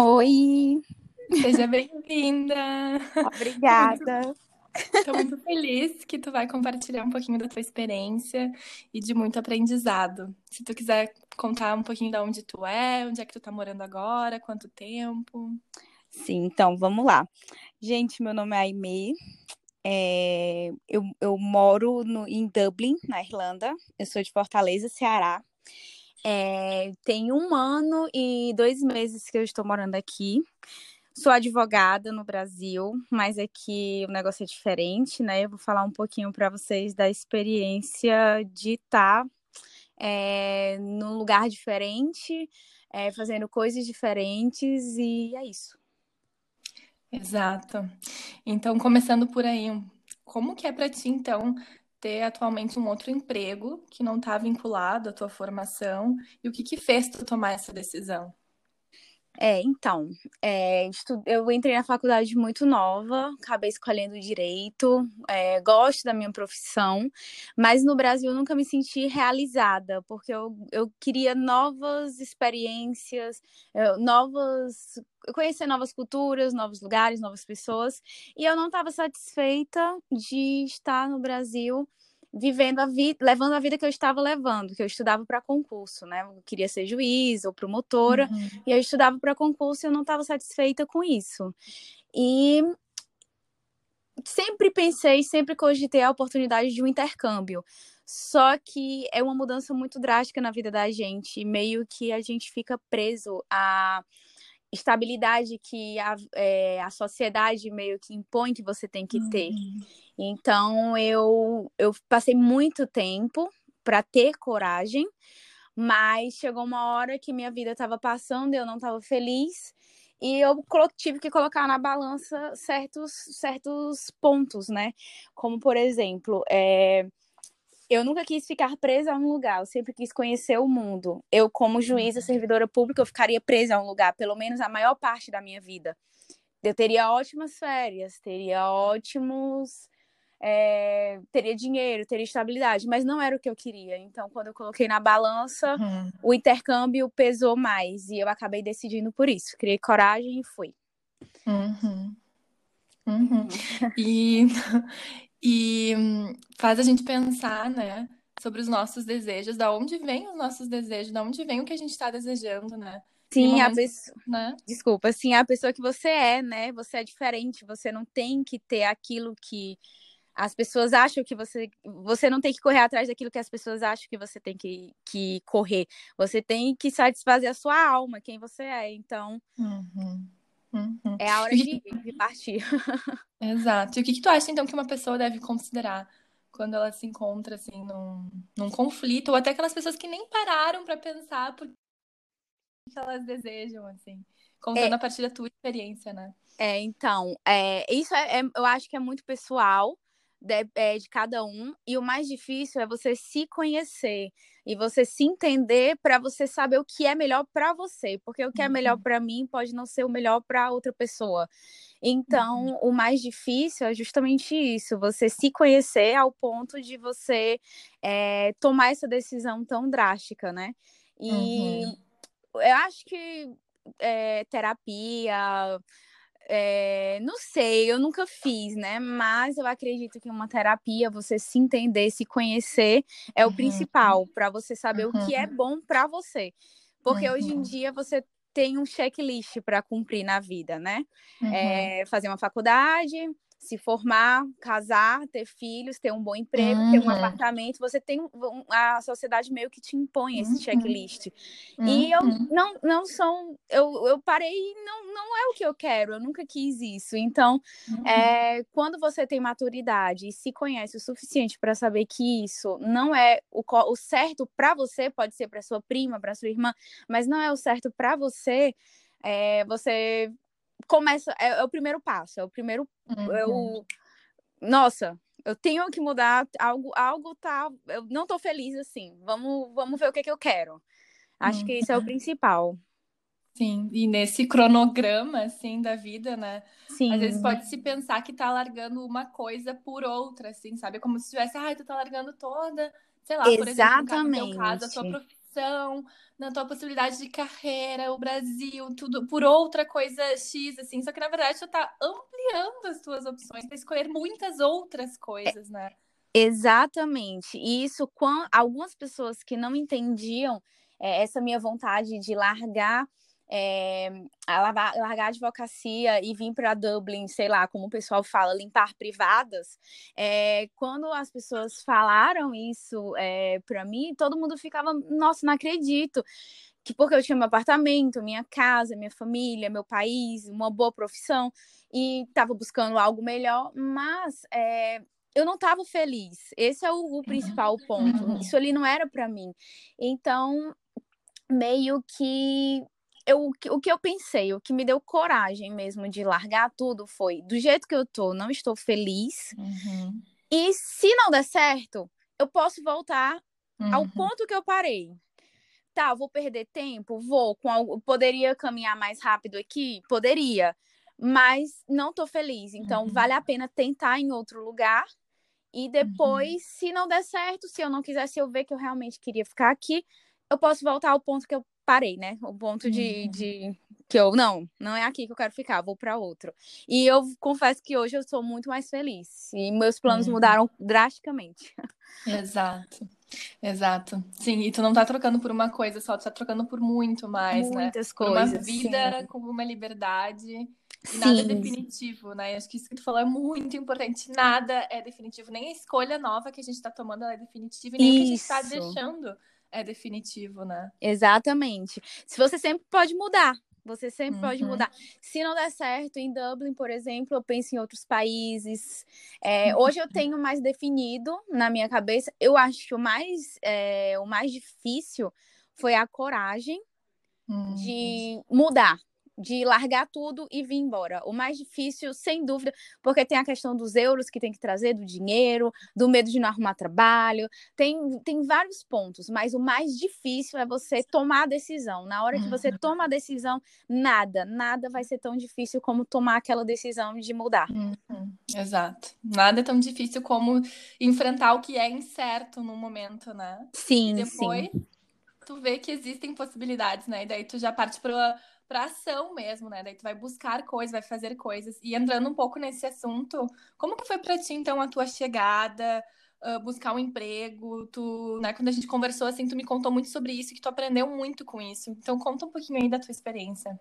Oi, Seja bem-vinda! obrigada. Estou muito feliz que tu vai compartilhar um pouquinho da tua experiência e de muito aprendizado. Se tu quiser contar um pouquinho de onde tu é, onde é que tu tá morando agora, quanto tempo. Sim, então vamos lá. Gente, meu nome é Aimee. É, eu, eu moro no, em Dublin, na Irlanda. Eu sou de Fortaleza, Ceará. É, tem um ano e dois meses que eu estou morando aqui. Sou advogada no Brasil, mas aqui o negócio é diferente, né? Eu vou falar um pouquinho para vocês da experiência de estar é, num lugar diferente, é, fazendo coisas diferentes, e é isso. Exato. Então, começando por aí, como que é para ti, então, ter atualmente um outro emprego que não está vinculado à tua formação e o que que fez tu tomar essa decisão? É, então, é, eu entrei na faculdade muito nova, acabei escolhendo direito, é, gosto da minha profissão, mas no Brasil eu nunca me senti realizada, porque eu, eu queria novas experiências, novas, conhecer novas culturas, novos lugares, novas pessoas, e eu não estava satisfeita de estar no Brasil vivendo a vida, levando a vida que eu estava levando, que eu estudava para concurso, né? Eu queria ser juiz ou promotora. Uhum. E eu estudava para concurso e eu não estava satisfeita com isso. E sempre pensei, sempre cogitei a oportunidade de um intercâmbio. Só que é uma mudança muito drástica na vida da gente, meio que a gente fica preso à estabilidade que a, é, a sociedade meio que impõe que você tem que ter. Uhum. Então eu, eu passei muito tempo para ter coragem, mas chegou uma hora que minha vida estava passando, eu não estava feliz, e eu tive que colocar na balança certos, certos pontos, né? Como, por exemplo, é, eu nunca quis ficar presa a um lugar, eu sempre quis conhecer o mundo. Eu, como juíza, servidora pública, eu ficaria presa a um lugar, pelo menos a maior parte da minha vida. Eu teria ótimas férias, teria ótimos é, teria dinheiro, teria estabilidade, mas não era o que eu queria. Então, quando eu coloquei na balança, Uhum. o intercâmbio pesou mais e eu acabei decidindo por isso. Criei coragem e fui. Uhum. Uhum. E, e hum, faz a gente pensar, né, sobre os nossos desejos, da onde vêm os nossos desejos, da onde vem o que a gente está desejando, né? Sim, a momentos, pessoa, né? desculpa, sim, a pessoa que você é, né? Você é diferente, você não tem que ter aquilo que as pessoas acham que você. Você não tem que correr atrás daquilo que as pessoas acham que você tem que, que correr. Você tem que satisfazer a sua alma, quem você é. Então, Uhum. Uhum. é a hora de, de partir. Exato. E o que que tu acha, então, que uma pessoa deve considerar quando ela se encontra, assim, num, num conflito, ou até aquelas pessoas que nem pararam para pensar por que elas desejam, assim, contando É, a partir da tua experiência, né? é, então, é, isso é, é- eu acho que é muito pessoal de, é, de cada um, e o mais difícil é você se conhecer e você se entender para você saber o que é melhor para você, porque o que é melhor Uhum. para mim pode não ser o melhor para outra pessoa. Uhum. Então, o mais difícil é justamente isso, você se conhecer ao ponto de você é, tomar essa decisão tão drástica, né? E Uhum. eu acho que é, terapia, é, não sei, eu nunca fiz, né? Mas eu acredito que uma terapia, você se entender, se conhecer, é o Uhum. principal para você saber o que é Uhum. bom para você. Porque hoje em Uhum. dia você tem um checklist para cumprir na vida, né? Uhum. É, fazer uma faculdade, se formar, casar, ter filhos, ter um bom emprego, ter um Uhum. apartamento. Você tem a sociedade meio que te impõe esse Uhum. checklist. E eu Uhum. não, não são. Eu, eu parei não, não é o que eu quero, eu nunca quis isso. Então, Uhum. é, quando você tem maturidade e se conhece o suficiente para saber que isso não é o, o certo para você, pode ser para sua prima, para sua irmã, mas não é o certo para você, é, você começa. É, é o primeiro passo, é o primeiro. É Uhum. o, nossa. Eu tenho que mudar algo, algo tá. Eu não tô feliz assim. Vamos, vamos ver o que que eu quero. Acho que isso é o Uhum. principal. Sim, e nesse cronograma, assim, da vida, né? Às vezes Sim, pode se pensar que tá largando uma coisa por outra, assim, sabe? Como se tivesse, ai, tu tá largando toda, sei lá, por exemplo, no caso, a tua exatamente. Profissão, na tua possibilidade de carreira, o Brasil, tudo por outra coisa X, assim. Só que na verdade tu tá ampliando as tuas opções para escolher muitas outras coisas, né? Exatamente. E isso, quando, algumas pessoas que não entendiam é, essa minha vontade de largar é, largar a advocacia e vir para Dublin, sei lá, como o pessoal fala, limpar privadas. É, quando as pessoas falaram isso é, para mim, todo mundo ficava, nossa, não acredito. Que porque eu tinha meu apartamento, minha casa, minha família, meu país, uma boa profissão e estava buscando algo melhor, mas eu não estava feliz. Esse é o, o principal ponto. Isso ali não era para mim. Então, meio que eu, o que eu pensei, o que me deu coragem mesmo de largar tudo foi: do jeito que eu tô, não estou feliz. Uhum. E se não der certo, eu posso voltar uhum. ao ponto que eu parei. Tá, vou perder tempo? Vou. Com algo, poderia caminhar mais rápido aqui? Poderia. Mas não tô feliz. Então, uhum. vale a pena tentar em outro lugar. E depois, uhum. se não der certo, se eu não quisesse eu ver que eu realmente queria ficar aqui, eu posso voltar ao ponto que eu parei, né? O ponto de, uhum. de que eu não, não é aqui que eu quero ficar, vou para outro. E eu confesso que hoje eu sou muito mais feliz e meus planos uhum. mudaram drasticamente. Exato. Exato. Sim, e tu não tá trocando por uma coisa só, tu tá trocando por muito mais, né? Muitas né? coisas. Por uma vida sim. com uma liberdade. E nada é definitivo, né? Acho que isso que tu falou é muito importante. Nada é definitivo. Nem a escolha nova que a gente tá tomando é definitiva, e nem isso. o que a gente tá deixando é definitivo, né? Exatamente. Se você sempre pode mudar. Você sempre uhum. pode mudar. Se não der certo em Dublin, por exemplo, eu penso em outros países. É, uhum. Hoje eu tenho mais definido na minha cabeça. Eu acho que o mais, é, o mais difícil foi a coragem uhum. de mudar de largar tudo e vir embora. O mais difícil, sem dúvida, porque tem a questão dos euros que tem que trazer, do dinheiro, do medo de não arrumar trabalho, tem, tem vários pontos, mas o mais difícil é você tomar a decisão. Na hora que você uhum. toma a decisão, nada, nada vai ser tão difícil como tomar aquela decisão de mudar. Uhum. Exato. Nada é tão difícil como enfrentar o que é incerto no momento, né? Sim, e depois, sim. Tu vê que existem possibilidades, né? E daí tu já parte para para ação mesmo, né? Daí tu vai buscar coisas, vai fazer coisas. E entrando um pouco nesse assunto, como que foi para ti então a tua chegada, uh, buscar um emprego? Tu, né, quando a gente conversou assim, tu me contou muito sobre isso, que tu aprendeu muito com isso. Então conta um pouquinho aí da tua experiência.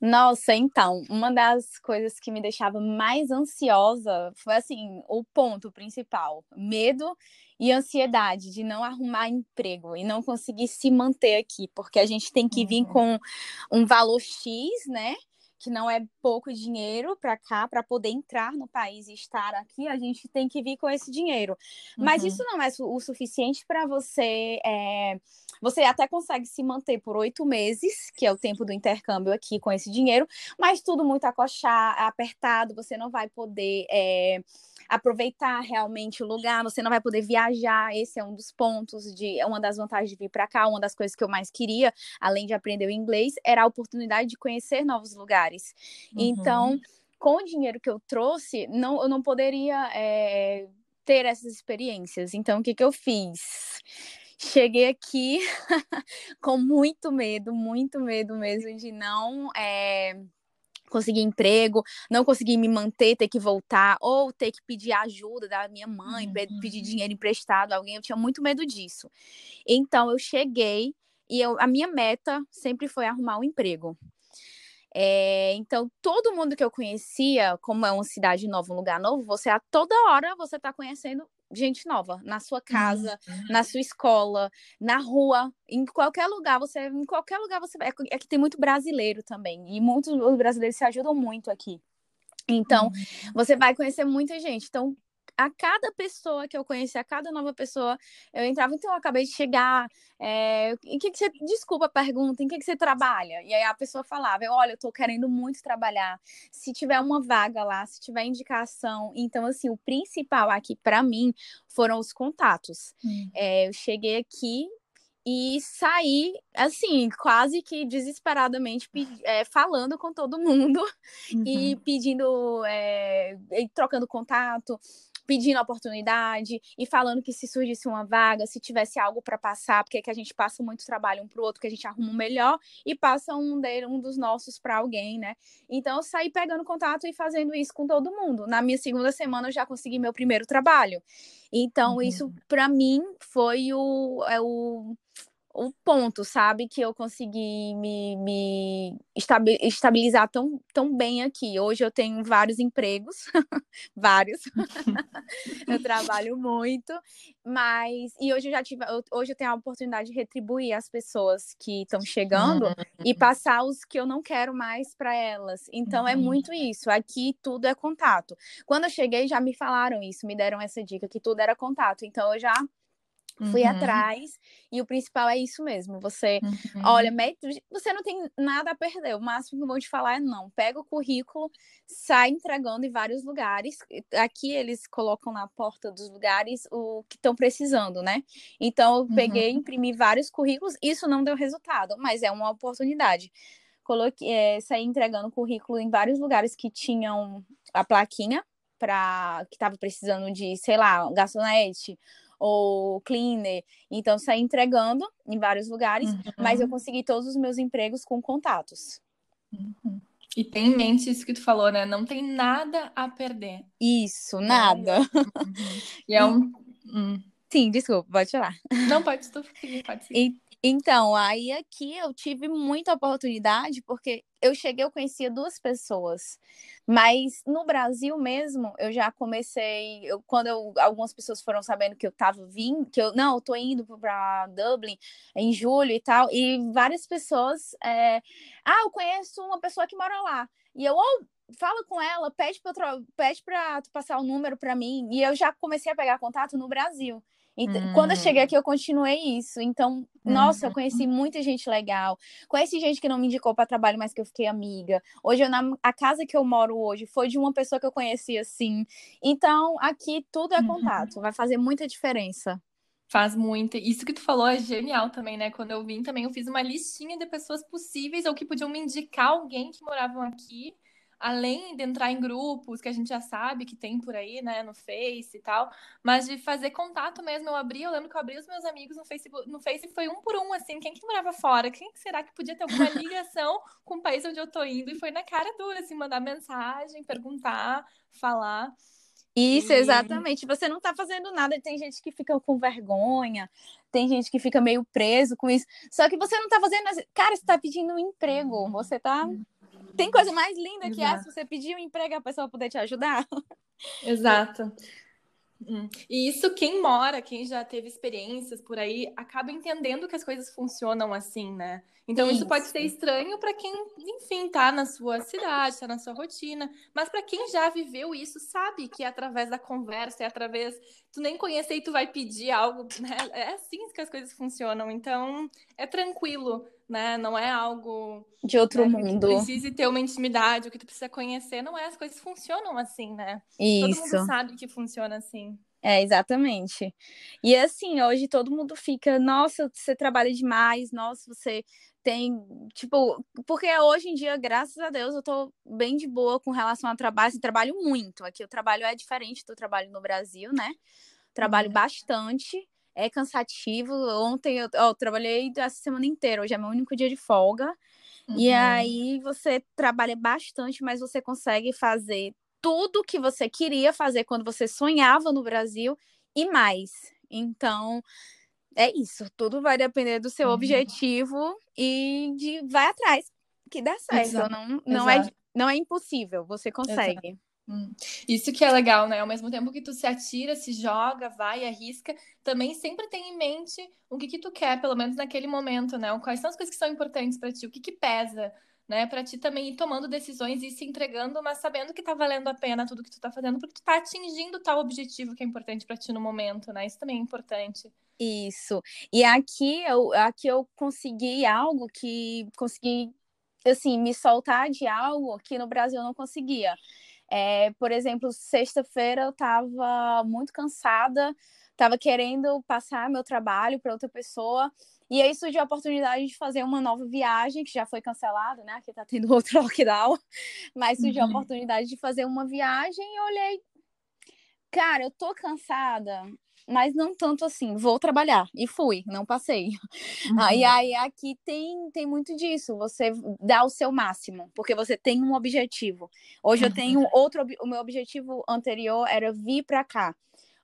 Nossa, então, uma das coisas que me deixava mais ansiosa foi assim, o ponto principal, medo e ansiedade de não arrumar emprego e não conseguir se manter aqui, porque a gente tem que vir uhum. com um valor X, né? que não é pouco dinheiro para cá, para poder entrar no país e estar aqui, a gente tem que vir com esse dinheiro. Uhum. Mas isso não é o suficiente para você. É... Você até consegue se manter por oito meses, que é o tempo do intercâmbio aqui com esse dinheiro, mas tudo muito acochar, apertado, você não vai poder. É aproveitar realmente o lugar, você não vai poder viajar. Esse é um dos pontos de é uma das vantagens de vir para cá, uma das coisas que eu mais queria, além de aprender o inglês, era a oportunidade de conhecer novos lugares. Uhum. Então, com o dinheiro que eu trouxe, não, eu não poderia é, ter essas experiências. Então, o que, que eu fiz? Cheguei aqui com muito medo, muito medo mesmo de não é, conseguir emprego, não conseguir me manter, ter que voltar, ou ter que pedir ajuda da minha mãe, uhum. pedir dinheiro emprestado a alguém. Eu tinha muito medo disso. Então eu cheguei e eu, a minha meta sempre foi arrumar um emprego. É, então, todo mundo que eu conhecia, como é uma cidade nova, um lugar novo, você a toda hora você está conhecendo gente nova na sua casa, uhum. na sua escola, na rua, em qualquer lugar você, em qualquer lugar você vai. É que tem muito brasileiro também e muitos brasileiros se ajudam muito aqui. Então, uhum. você vai conhecer muita gente. Então, a cada pessoa que eu conheci, a cada nova pessoa, eu entrava, então eu acabei de chegar, é, em que, que você, desculpa a pergunta, em que, que você trabalha? E aí a pessoa falava, olha, eu tô querendo muito trabalhar, se tiver uma vaga lá, se tiver indicação, então assim, o principal aqui para mim foram os contatos. Hum. É, eu cheguei aqui, e saí, assim, quase que desesperadamente é, falando com todo mundo uhum. e pedindo, é, trocando contato. Pedindo oportunidade e falando que se surgisse uma vaga, se tivesse algo para passar, porque é que a gente passa muito trabalho um para o outro, que a gente arruma um melhor e passa um dele, um dos nossos para alguém, né? Então eu saí pegando contato e fazendo isso com todo mundo. Na minha segunda semana eu já consegui meu primeiro trabalho. Então uhum. isso para mim foi o, é o o ponto, sabe? Que eu consegui me, me estabilizar tão, tão bem aqui. Hoje eu tenho vários empregos, vários. eu trabalho muito, mas. E hoje eu já tive. Hoje eu tenho a oportunidade de retribuir as pessoas que estão chegando uhum. e passar os que eu não quero mais para elas. Então uhum. é muito isso. Aqui tudo é contato. Quando eu cheguei, já me falaram isso, me deram essa dica que tudo era contato. Então eu já Fui uhum. atrás e o principal é isso mesmo. Você, uhum. olha, você não tem nada a perder. O máximo que eu vou te falar é não. Pega o currículo, sai entregando em vários lugares. Aqui eles colocam na porta dos lugares o que estão precisando, né? Então eu peguei, uhum. imprimi vários currículos. Isso não deu resultado, mas é uma oportunidade. Coloquei, é, saí entregando currículo em vários lugares que tinham a plaquinha para que estava precisando de, sei lá, garçonete ou cleaner. Então, saí entregando em vários lugares, uhum. mas eu consegui todos os meus empregos com contatos. Uhum. E tem em mente isso que tu falou, né? Não tem nada a perder. Isso, nada. Uhum. E é um. Hum. Sim, desculpa, pode falar. Não, pode, tu pode seguir. Então, aí aqui eu tive muita oportunidade, porque eu cheguei, eu conhecia duas pessoas. Mas no Brasil mesmo, eu já comecei, eu, quando eu, algumas pessoas foram sabendo que eu tava vindo, que eu, não, eu tô indo para Dublin em julho e tal, e várias pessoas, é, ah, eu conheço uma pessoa que mora lá. E eu, ou fala com ela, pede para pede tu passar o número para mim. E eu já comecei a pegar contato no Brasil. Então, hum. Quando eu cheguei hum. aqui, eu continuei isso. Então, nossa, eu uhum. conheci muita gente legal. Conheci gente que não me indicou para trabalho, mas que eu fiquei amiga. Hoje, eu, na, a casa que eu moro hoje foi de uma pessoa que eu conheci assim. Então, aqui tudo é uhum. contato. Vai fazer muita diferença. Faz muito. Isso que tu falou é genial também, né? Quando eu vim também, eu fiz uma listinha de pessoas possíveis ou que podiam me indicar alguém que moravam aqui além de entrar em grupos que a gente já sabe que tem por aí, né, no Face e tal, mas de fazer contato mesmo. Eu abri, eu lembro que eu abri os meus amigos no Facebook, no Face foi um por um, assim, quem que morava fora? Quem que será que podia ter alguma ligação com o país onde eu tô indo? E foi na cara dura, assim, mandar mensagem, perguntar, falar. Isso, exatamente. Você não tá fazendo nada. Tem gente que fica com vergonha, tem gente que fica meio preso com isso. Só que você não tá fazendo. Cara, você tá pedindo um emprego. Você tá tem coisa mais linda Exato. que essa, você pedir um emprego a pessoa poder te ajudar. Exato. Hum. E isso, quem mora, quem já teve experiências por aí, acaba entendendo que as coisas funcionam assim, né? Então, isso, isso pode ser estranho para quem, enfim, tá na sua cidade, tá na sua rotina. Mas para quem já viveu isso, sabe que é através da conversa, é através. Tu nem conhecer e tu vai pedir algo, né? É assim que as coisas funcionam. Então, é tranquilo né? Não é algo de outro né, mundo. Que precise ter uma intimidade, o que tu precisa conhecer, não é, as coisas funcionam assim, né? Isso. Todo mundo sabe que funciona assim. É, exatamente. E assim, hoje todo mundo fica, nossa, você trabalha demais, nossa, você tem, tipo, porque hoje em dia, graças a Deus, eu tô bem de boa com relação ao trabalho, assim, trabalho muito. Aqui o trabalho é diferente do trabalho no Brasil, né? Trabalho uhum. bastante, é cansativo. Ontem eu, eu, trabalhei essa semana inteira, hoje é meu único dia de folga. Uhum. E aí você trabalha bastante, mas você consegue fazer tudo que você queria fazer quando você sonhava no Brasil e mais. Então, é isso. Tudo vai depender do seu uhum. objetivo e de vai atrás que dá certo. Exato. Não, não, é, não é impossível, você consegue. Exato. Hum. Isso que é legal, né? Ao mesmo tempo que tu se atira, se joga, vai, arrisca, também sempre tem em mente o que que tu quer, pelo menos naquele momento, né? Quais são as coisas que são importantes para ti, o que que pesa, né? Para ti também ir tomando decisões e se entregando, mas sabendo que tá valendo a pena tudo que tu tá fazendo, porque tu tá atingindo tal objetivo que é importante para ti no momento, né? Isso também é importante. Isso. E aqui eu, aqui eu consegui algo que consegui assim me soltar de algo que no Brasil eu não conseguia é, por exemplo, sexta-feira eu estava muito cansada, estava querendo passar meu trabalho para outra pessoa. E aí surgiu a oportunidade de fazer uma nova viagem, que já foi cancelada, né? Aqui está tendo outro lockdown. Mas surgiu uhum. a oportunidade de fazer uma viagem e eu olhei. Cara, eu tô cansada, mas não tanto assim. Vou trabalhar. E fui, não passei. Uhum. Aí, aí aqui tem, tem muito disso. Você dá o seu máximo, porque você tem um objetivo. Hoje uhum. eu tenho outro. O meu objetivo anterior era vir para cá.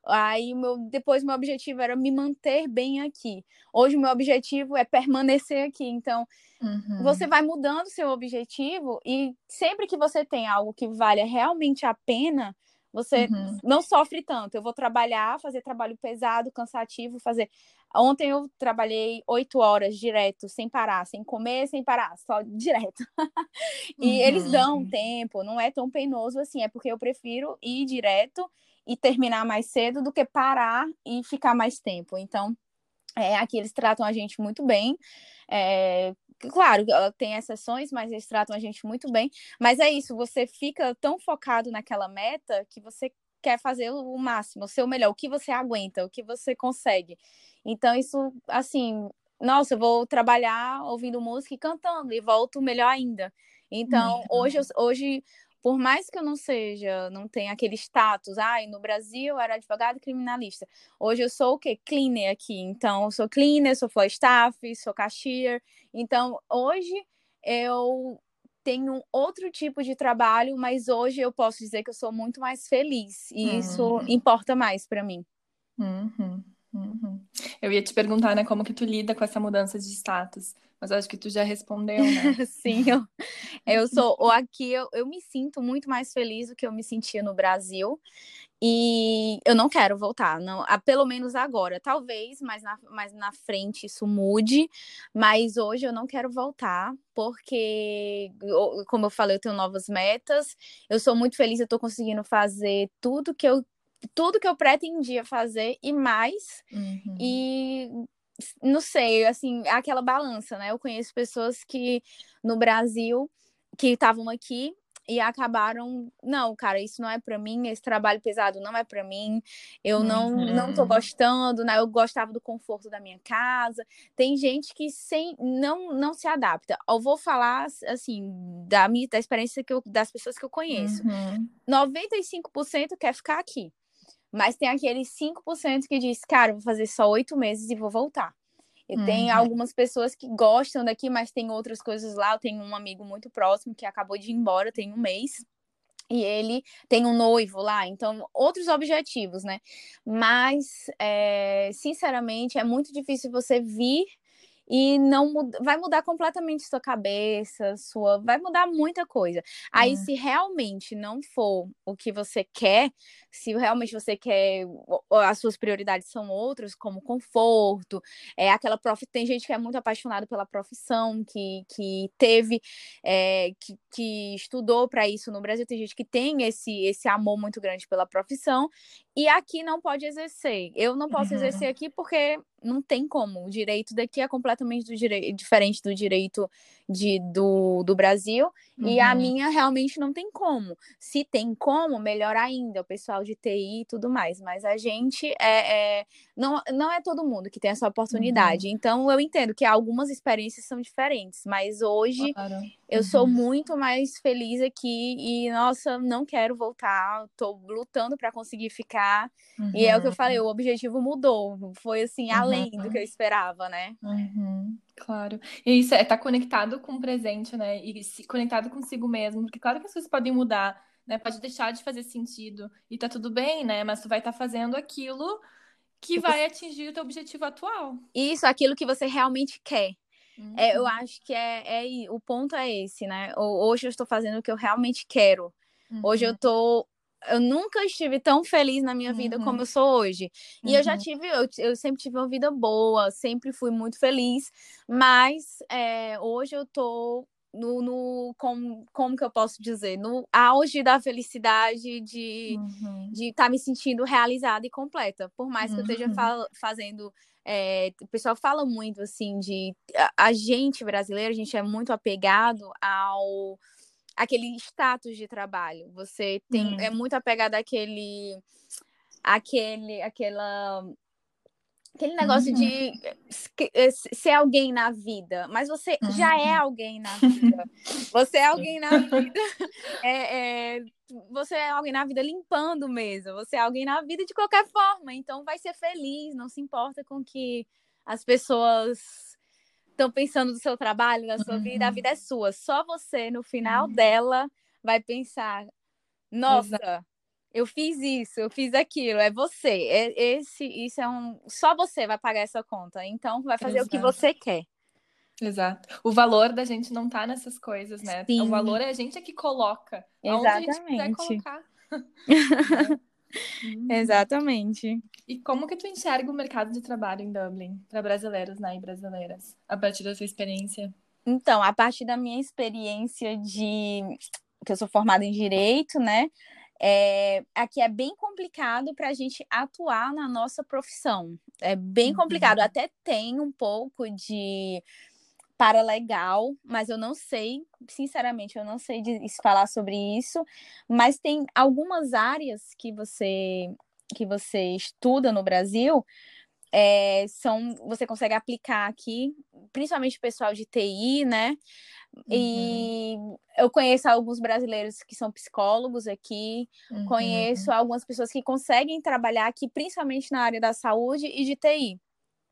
Aí meu, depois meu objetivo era me manter bem aqui. Hoje o meu objetivo é permanecer aqui. Então, uhum. você vai mudando seu objetivo e sempre que você tem algo que vale realmente a pena, você uhum. não sofre tanto. Eu vou trabalhar, fazer trabalho pesado, cansativo, fazer. Ontem eu trabalhei oito horas direto, sem parar, sem comer, sem parar, só direto. e uhum. eles dão tempo, não é tão penoso assim, é porque eu prefiro ir direto e terminar mais cedo do que parar e ficar mais tempo. Então, é, aqui eles tratam a gente muito bem. É, claro, tem exceções, mas eles tratam a gente muito bem. Mas é isso, você fica tão focado naquela meta que você quer fazer o máximo, o seu melhor, o que você aguenta, o que você consegue. Então, isso, assim, nossa, eu vou trabalhar ouvindo música e cantando e volto melhor ainda. Então, uhum. hoje, hoje por mais que eu não seja, não tenha aquele status, ai, no Brasil eu era advogado criminalista. Hoje eu sou o quê? Cleaner aqui. Então, eu sou cleaner, sou floor staff, sou cashier. Então, hoje eu tenho outro tipo de trabalho, mas hoje eu posso dizer que eu sou muito mais feliz. E uhum. isso importa mais para mim. Uhum. Uhum. Eu ia te perguntar, né, como que tu lida com essa mudança de status. Mas acho que tu já respondeu, né? Sim, eu, eu sou. Aqui eu, eu me sinto muito mais feliz do que eu me sentia no Brasil. E eu não quero voltar, não, a, pelo menos agora. Talvez mais na, mais na frente isso mude, mas hoje eu não quero voltar, porque, como eu falei, eu tenho novas metas. Eu sou muito feliz, eu estou conseguindo fazer tudo que eu tudo que eu pretendia fazer e mais. Uhum. E não sei, assim, aquela balança, né? Eu conheço pessoas que no Brasil que estavam aqui e acabaram, não, cara, isso não é para mim, esse trabalho pesado não é para mim. Eu não uhum. não tô gostando, né? Eu gostava do conforto da minha casa. Tem gente que sem não não se adapta. Eu vou falar assim da minha da experiência que eu, das pessoas que eu conheço. Uhum. 95% quer ficar aqui. Mas tem aqueles 5% que diz, cara, vou fazer só oito meses e vou voltar. E uhum. tem algumas pessoas que gostam daqui, mas tem outras coisas lá. Eu tenho um amigo muito próximo que acabou de ir embora, tem um mês. E ele tem um noivo lá, então outros objetivos, né? Mas, é, sinceramente, é muito difícil você vir e não vai mudar completamente sua cabeça, sua vai mudar muita coisa. Aí, é. se realmente não for o que você quer, se realmente você quer, as suas prioridades são outras, como conforto, é aquela prof... tem gente que é muito apaixonada pela profissão, que, que teve, é, que, que estudou para isso no Brasil, tem gente que tem esse, esse amor muito grande pela profissão, e aqui não pode exercer. Eu não posso uhum. exercer aqui porque não tem como. O direito daqui é completamente do dire... diferente do direito de, do, do Brasil. Uhum. E a uhum. minha realmente não tem como. Se tem como, melhor ainda, o pessoal de TI e tudo mais. Mas a gente é, é... Não, não é todo mundo que tem essa oportunidade. Uhum. Então eu entendo que algumas experiências são diferentes. Mas hoje claro. eu sou uhum. muito mais feliz aqui e, nossa, não quero voltar. Tô lutando para conseguir ficar. E é o que eu falei, uhum. o objetivo mudou. Foi assim, além do que eu esperava, né? Uhum. Claro. E isso é estar tá conectado com o presente, né? E se, conectado consigo mesmo. Porque claro que as coisas podem mudar, né? Pode deixar de fazer sentido. E tá tudo bem, né? Mas tu vai estar tá fazendo aquilo que vai atingir o teu objetivo atual. Isso, aquilo que você realmente quer. Uhum. É, eu uhum. acho que é, é, o ponto é esse, né? Hoje eu estou fazendo o que eu realmente quero. Uhum. Hoje eu estou uhum eu nunca estive tão feliz na minha vida uhum. como eu sou hoje. E uhum. eu já uhum. tive, eu, eu, sempre tive uma vida boa, sempre fui muito feliz, mas é, hoje eu tô no, no como, como que eu posso dizer, no auge da felicidade de uhum. de estar tá me sentindo realizada e completa, por mais que eu esteja uhum. fa fazendo é, o pessoal fala muito assim de a, a gente brasileiro, a gente é muito apegado ao aquele status de trabalho. Você tem hum. é muito apegado àquele aquele aquela Aquele negócio uhum. de eh, ser alguém na vida, mas você uhum. já é alguém na vida. Você é alguém na vida. É, é, você é alguém na vida limpando mesmo. Você é alguém na vida de qualquer forma. Então vai ser feliz, não se importa com que as pessoas estão pensando do seu trabalho, da sua uhum. vida. A uhum. vida é sua. Só você, no final uhum. dela, vai pensar: nossa. Exato eu fiz isso, eu fiz aquilo, é você. É, esse, isso é um. Só você vai pagar essa conta. Então, vai fazer Exato. o que você quer. Exato. O valor da gente não tá nessas coisas, né? Sim. O valor é a gente é que coloca. Exatamente. Aonde a gente quiser colocar. Exatamente. E como que tu enxerga o mercado de trabalho em Dublin para brasileiros né, e brasileiras, a partir da sua experiência? Então, a partir da minha experiência de que eu sou formada em direito, né? É, aqui é bem complicado para a gente atuar na nossa profissão. É bem uhum. complicado. Até tem um pouco de paralegal, mas eu não sei, sinceramente, eu não sei de, falar sobre isso. Mas tem algumas áreas que você que você estuda no Brasil é, são você consegue aplicar aqui, principalmente o pessoal de TI, né? Uhum. E eu conheço alguns brasileiros que são psicólogos aqui, uhum. conheço algumas pessoas que conseguem trabalhar aqui, principalmente na área da saúde e de TI.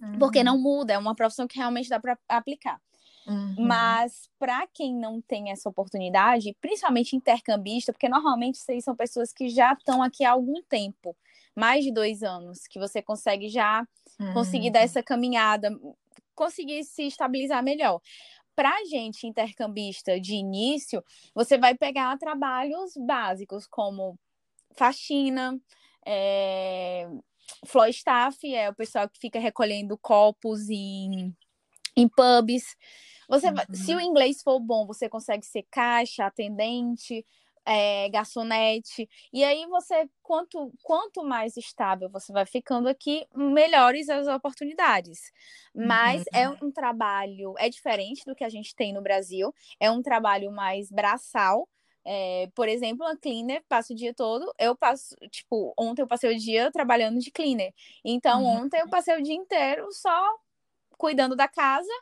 Uhum. Porque não muda, é uma profissão que realmente dá para aplicar. Uhum. Mas para quem não tem essa oportunidade, principalmente intercambista, porque normalmente vocês são pessoas que já estão aqui há algum tempo, mais de dois anos, que você consegue já conseguir dar uhum. essa caminhada, conseguir se estabilizar melhor para gente intercambista de início, você vai pegar trabalhos básicos como faxina, é, floor staff, é o pessoal que fica recolhendo copos em, em pubs. Você, uhum. Se o inglês for bom, você consegue ser caixa, atendente, é, garçonete. E aí você, quanto, quanto mais estável você vai ficando aqui, melhores as oportunidades. Mas é uhum. é um trabalho, é diferente do que a gente tem no Brasil, é um trabalho mais braçal. É, por exemplo, a cleaner passa o dia todo. Eu passo, tipo, ontem eu passei o dia trabalhando de cleaner. Então, uhum. ontem eu passei o dia inteiro só cuidando da casa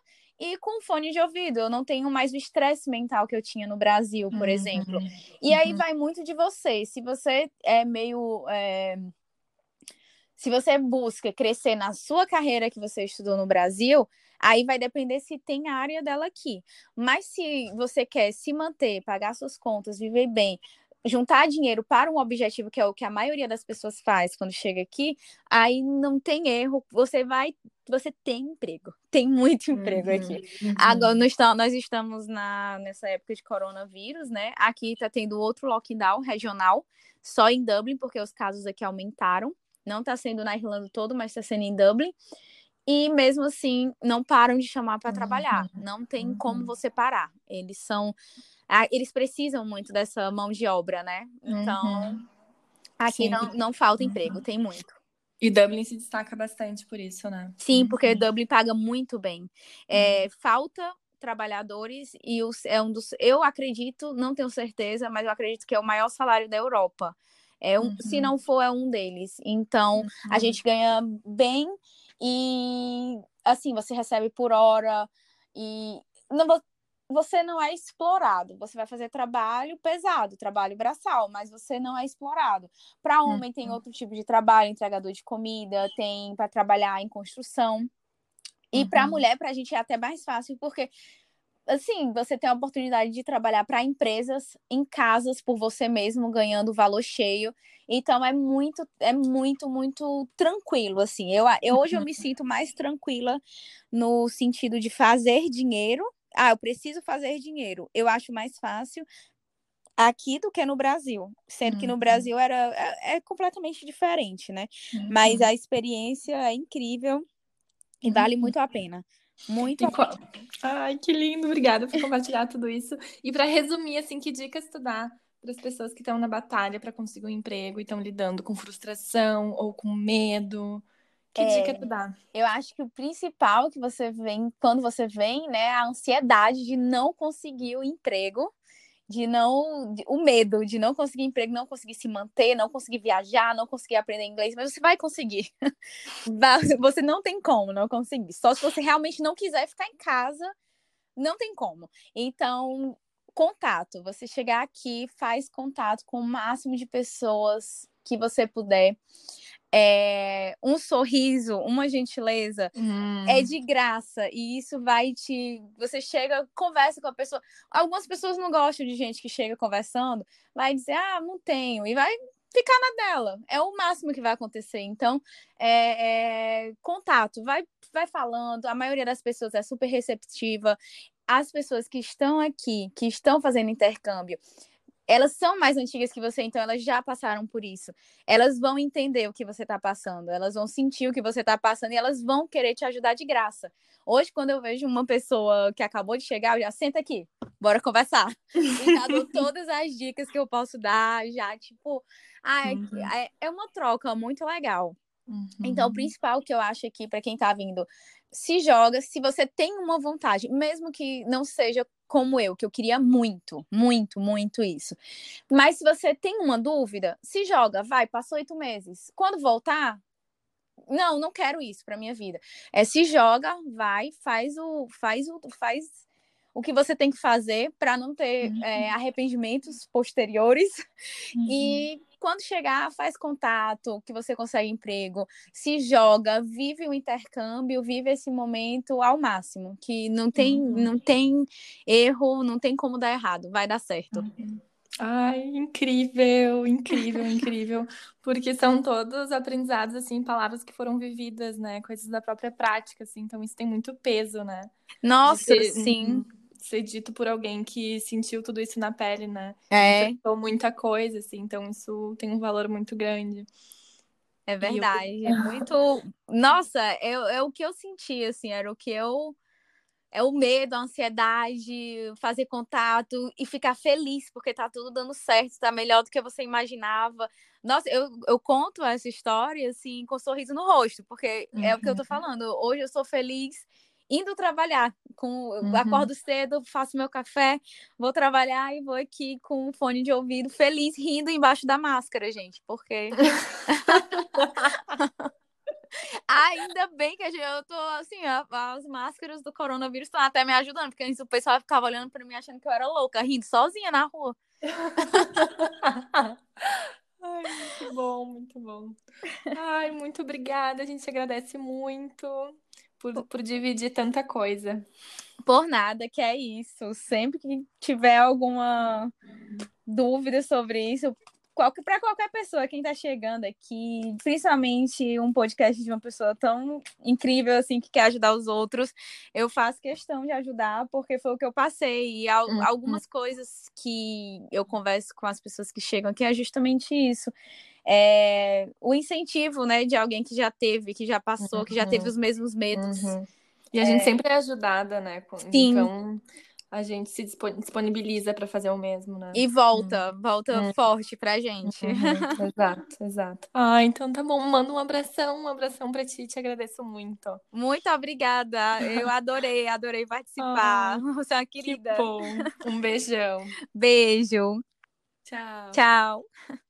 e com fone de ouvido. Eu não tenho mais o estresse mental que eu tinha no Brasil, por uhum. exemplo. E aí uhum. vai muito de você. Se você é meio. É... Se você busca crescer na sua carreira que você estudou no Brasil, aí vai depender se tem a área dela aqui. Mas se você quer se manter, pagar suas contas, viver bem, juntar dinheiro para um objetivo que é o que a maioria das pessoas faz quando chega aqui, aí não tem erro, você vai, você tem emprego, tem muito emprego uhum, aqui. Uhum. Agora nós, nós estamos na, nessa época de coronavírus, né? Aqui está tendo outro lockdown regional, só em Dublin, porque os casos aqui aumentaram. Não está sendo na Irlanda todo, mas está sendo em Dublin. E mesmo assim, não param de chamar para uhum. trabalhar. Não tem como uhum. você parar. Eles são eles precisam muito dessa mão de obra, né? Então, uhum. aqui não, não falta uhum. emprego, tem muito. E Dublin se destaca bastante por isso, né? Sim, porque uhum. Dublin paga muito bem. É, uhum. falta trabalhadores e os, é um dos. Eu acredito, não tenho certeza, mas eu acredito que é o maior salário da Europa. É um, uhum. Se não for, é um deles. Então, uhum. a gente ganha bem e assim, você recebe por hora e não vou você não é explorado. Você vai fazer trabalho pesado, trabalho braçal, mas você não é explorado. Para homem uhum. tem outro tipo de trabalho, entregador de comida, tem para trabalhar em construção. E uhum. para mulher, para a gente é até mais fácil, porque assim, você tem a oportunidade de trabalhar para empresas em casas por você mesmo, ganhando valor cheio. Então é muito, é muito, muito tranquilo, assim. Eu, eu hoje eu me sinto mais tranquila no sentido de fazer dinheiro ah, eu preciso fazer dinheiro. Eu acho mais fácil aqui do que no Brasil, sendo uhum. que no uhum. Brasil era é, é completamente diferente, né? Uhum. Mas a experiência é incrível e vale uhum. muito a pena. Muito. Qual... Ai, que lindo! Obrigada por compartilhar tudo isso. E para resumir, assim, que dicas tu dá para as pessoas que estão na batalha para conseguir um emprego e estão lidando com frustração ou com medo? Que é, dica tu dá? Eu acho que o principal que você vem, quando você vem, né, a ansiedade de não conseguir o emprego de não. De, o medo de não conseguir emprego, não conseguir se manter, não conseguir viajar, não conseguir aprender inglês, mas você vai conseguir. você não tem como não conseguir. Só se você realmente não quiser ficar em casa, não tem como. Então, contato. Você chegar aqui, faz contato com o máximo de pessoas que você puder. É, um sorriso, uma gentileza hum. é de graça e isso vai te. Você chega, conversa com a pessoa. Algumas pessoas não gostam de gente que chega conversando, vai dizer, ah, não tenho, e vai ficar na dela. É o máximo que vai acontecer. Então, é, é, contato, vai, vai falando. A maioria das pessoas é super receptiva. As pessoas que estão aqui, que estão fazendo intercâmbio, elas são mais antigas que você, então elas já passaram por isso. Elas vão entender o que você está passando, elas vão sentir o que você está passando e elas vão querer te ajudar de graça. Hoje, quando eu vejo uma pessoa que acabou de chegar, eu já senta aqui, bora conversar. Já dou todas as dicas que eu posso dar, já, tipo, ah, é, é uma troca muito legal. Uhum. Então, o principal que eu acho aqui para quem está vindo, se joga, se você tem uma vontade, mesmo que não seja como eu, que eu queria muito, muito, muito isso. Mas se você tem uma dúvida, se joga, vai, passou oito meses. Quando voltar, não, não quero isso para minha vida. É se joga, vai, faz o, faz o, faz o que você tem que fazer para não ter uhum. é, arrependimentos posteriores uhum. e quando chegar, faz contato, que você consegue emprego, se joga, vive o intercâmbio, vive esse momento ao máximo, que não tem, uhum. não tem erro, não tem como dar errado, vai dar certo. Uhum. Ai, incrível, incrível, incrível. Porque são todos aprendizados, assim, palavras que foram vividas, né? Coisas da própria prática, assim. Então, isso tem muito peso, né? Nossa, ter, sim ser dito por alguém que sentiu tudo isso na pele, né? É. Enfrentou muita coisa, assim, então isso tem um valor muito grande. É verdade, eu... é muito. Nossa, é, é o que eu senti, assim, era o que eu. É o medo, a ansiedade, fazer contato e ficar feliz porque tá tudo dando certo, tá melhor do que você imaginava. Nossa, eu, eu conto essa história, assim, com um sorriso no rosto, porque uhum. é o que eu tô uhum. falando. Hoje eu sou feliz indo trabalhar. Com, uhum. Acordo cedo, faço meu café, vou trabalhar e vou aqui com um fone de ouvido, feliz, rindo embaixo da máscara, gente, porque. Ainda bem que eu tô assim, as máscaras do coronavírus estão até me ajudando, porque antes o pessoal ficava olhando para mim achando que eu era louca, rindo sozinha na rua. Ai, muito bom, muito bom. Ai, muito obrigada, a gente agradece muito por, por dividir tanta coisa. Por nada, que é isso. Sempre que tiver alguma dúvida sobre isso, para qualquer pessoa, quem está chegando aqui, principalmente um podcast de uma pessoa tão incrível assim que quer ajudar os outros, eu faço questão de ajudar porque foi o que eu passei e al uhum. algumas coisas que eu converso com as pessoas que chegam aqui é justamente isso é, o incentivo, né, de alguém que já teve, que já passou, uhum. que já teve uhum. os mesmos medos. Uhum. E a é... gente sempre é ajudada, né? Sim. Então a gente se disponibiliza para fazer o mesmo, né? E volta, uhum. volta uhum. forte pra gente. Uhum. Exato, exato. Ah, então tá bom. Manda um abração, um abração pra ti, te agradeço muito. Muito obrigada. Eu adorei, adorei participar. Você é uma querida. Que bom. Um beijão. Beijo. Tchau. Tchau.